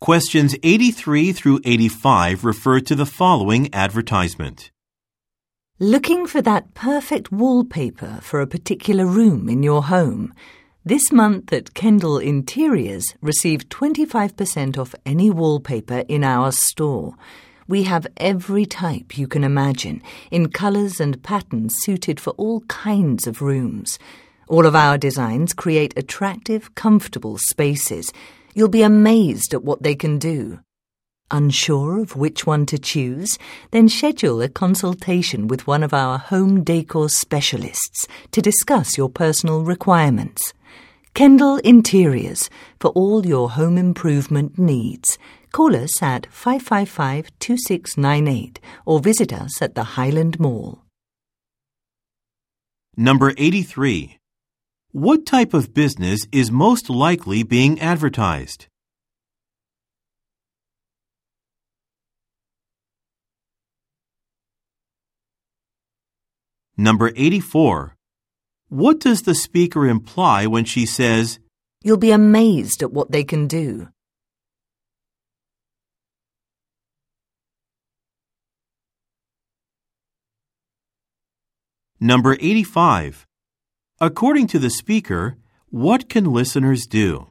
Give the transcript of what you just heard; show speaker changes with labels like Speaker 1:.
Speaker 1: Questions 83 through 85 refer to the following advertisement.
Speaker 2: Looking for that perfect wallpaper for a particular room in your home? This month at Kendall Interiors, receive 25% off any wallpaper in our store. We have every type you can imagine, in colours and patterns suited for all kinds of rooms. All of our designs create attractive, comfortable spaces. You'll be amazed at what they can do. Unsure of which one to choose? Then schedule a consultation with one of our home decor specialists to discuss your personal requirements. Kendall Interiors for all your home improvement needs. Call us at 555 2698 or visit us at the Highland Mall.
Speaker 1: Number 83. What type of business is most likely being advertised? Number 84. What does the speaker imply when she says,
Speaker 2: You'll be amazed at what they can do.
Speaker 1: Number 85. According to the speaker, what can listeners do?